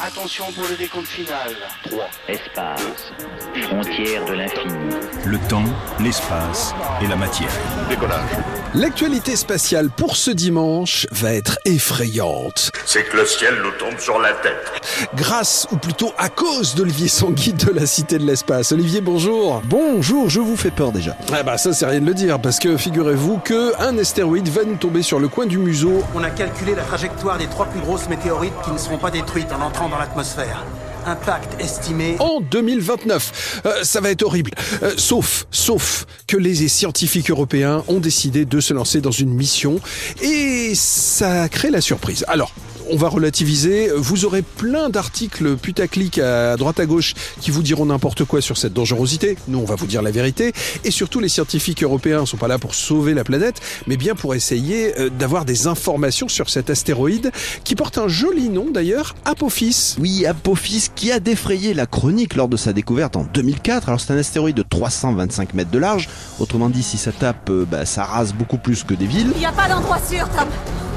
Attention pour le décompte final. 3. Espace. Frontière de l'infini. Le temps, l'espace et la matière. Décollage. L'actualité spatiale pour ce dimanche va être effrayante. C'est que le ciel nous tombe sur la tête. Grâce, ou plutôt à cause d'Olivier Sanguide de la Cité de l'Espace. Olivier, bonjour. Bonjour, je vous fais peur déjà. Ah bah ça c'est rien de le dire, parce que figurez-vous que un astéroïde va nous tomber sur le coin du museau. On a calculé la trajectoire des trois plus grosses météorites qui ne seront pas détruites en entrant dans l'atmosphère. Impact estimé en 2029. Euh, ça va être horrible. Euh, sauf, sauf que les scientifiques européens ont décidé de se lancer dans une mission et ça crée la surprise. Alors, on va relativiser. Vous aurez plein d'articles putaclic à droite à gauche qui vous diront n'importe quoi sur cette dangerosité. Nous, on va vous dire la vérité. Et surtout, les scientifiques européens ne sont pas là pour sauver la planète, mais bien pour essayer euh, d'avoir des informations sur cet astéroïde qui porte un joli nom d'ailleurs, Apophis. Oui, Apophis qui a défrayé la chronique lors de sa découverte en 2004. Alors c'est un astéroïde de 325 mètres de large. Autrement dit, si ça tape, euh, bah, ça rase beaucoup plus que des villes. Il n'y a pas d'endroit sûr, Tom.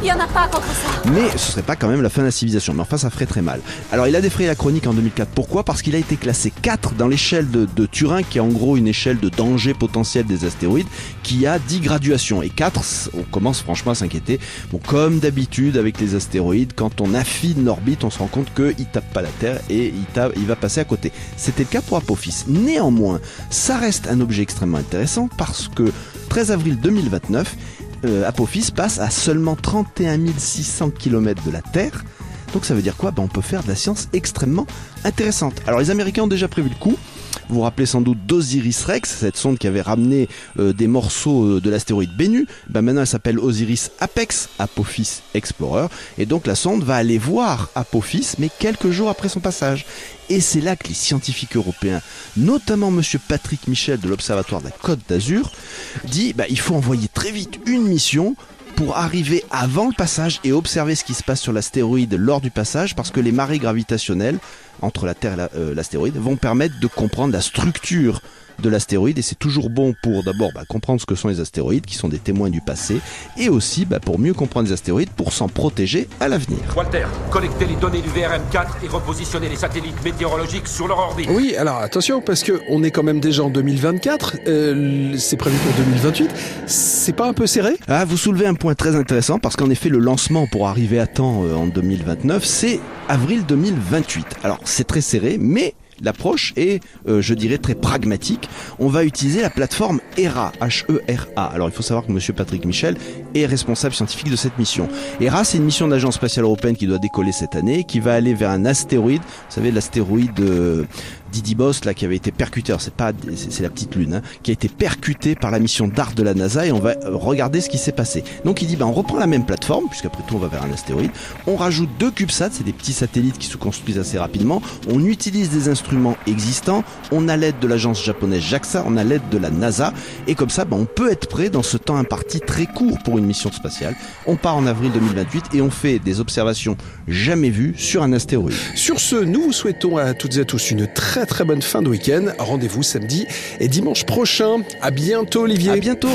Il n'y en a pas contre ça. Mais ce serait pas quand même la fin de la civilisation. Mais enfin, ça ferait très mal. Alors, il a défrayé la chronique en 2004. Pourquoi? Parce qu'il a été classé 4 dans l'échelle de, Turing, qui est en gros une échelle de danger potentiel des astéroïdes, qui a 10 graduations. Et 4, on commence franchement à s'inquiéter. Bon, comme d'habitude avec les astéroïdes, quand on affine l'orbite, on se rend compte qu'il tape pas la Terre et il, tape, il va passer à côté. C'était le cas pour Apophis. Néanmoins, ça reste un objet extrêmement intéressant parce que 13 avril 2029, euh, Apophis passe à seulement 31 600 km de la Terre. Donc ça veut dire quoi? Ben, On peut faire de la science extrêmement intéressante. Alors les Américains ont déjà prévu le coup. Vous vous rappelez sans doute d'Osiris Rex, cette sonde qui avait ramené euh, des morceaux euh, de l'astéroïde Bennu. Ben maintenant, elle s'appelle Osiris Apex, Apophis Explorer. Et donc la sonde va aller voir Apophis, mais quelques jours après son passage. Et c'est là que les scientifiques européens, notamment Monsieur Patrick Michel de l'Observatoire de la Côte d'Azur, dit ben, il faut envoyer très vite une mission pour arriver avant le passage et observer ce qui se passe sur l'astéroïde lors du passage parce que les marées gravitationnelles entre la Terre et l'astéroïde vont permettre de comprendre la structure de l'astéroïde et c'est toujours bon pour d'abord bah, comprendre ce que sont les astéroïdes qui sont des témoins du passé et aussi bah, pour mieux comprendre les astéroïdes pour s'en protéger à l'avenir. Walter, collectez les données du VRM4 et repositionner les satellites météorologiques sur leur orbite. Oui, alors attention parce que on est quand même déjà en 2024, euh, c'est prévu pour 2028, c'est pas un peu serré? Ah, vous soulevez un point très intéressant parce qu'en effet le lancement pour arriver à temps euh, en 2029, c'est avril 2028. Alors c'est très serré mais L'approche est, euh, je dirais, très pragmatique. On va utiliser la plateforme ERA, H-E-R-A. Alors il faut savoir que Monsieur Patrick Michel responsable scientifique de cette mission. ERA, c'est une mission d'agence spatiale européenne qui doit décoller cette année, qui va aller vers un astéroïde. Vous savez, l'astéroïde euh, Didybos, là, qui avait été percuté. C'est pas, c'est la petite lune, hein, qui a été percuté par la mission DART de la NASA et on va regarder ce qui s'est passé. Donc il dit, ben on reprend la même plateforme, puisqu'après tout on va vers un astéroïde. On rajoute deux CubeSats, c'est des petits satellites qui se construisent assez rapidement. On utilise des instruments existants. On a l'aide de l'agence japonaise JAXA, on a l'aide de la NASA et comme ça, ben, on peut être prêt dans ce temps imparti très court pour une mission spatiale. On part en avril 2028 et on fait des observations jamais vues sur un astéroïde. Sur ce, nous vous souhaitons à toutes et à tous une très très bonne fin de week-end. Rendez-vous samedi et dimanche prochain. À bientôt, Olivier. À bientôt.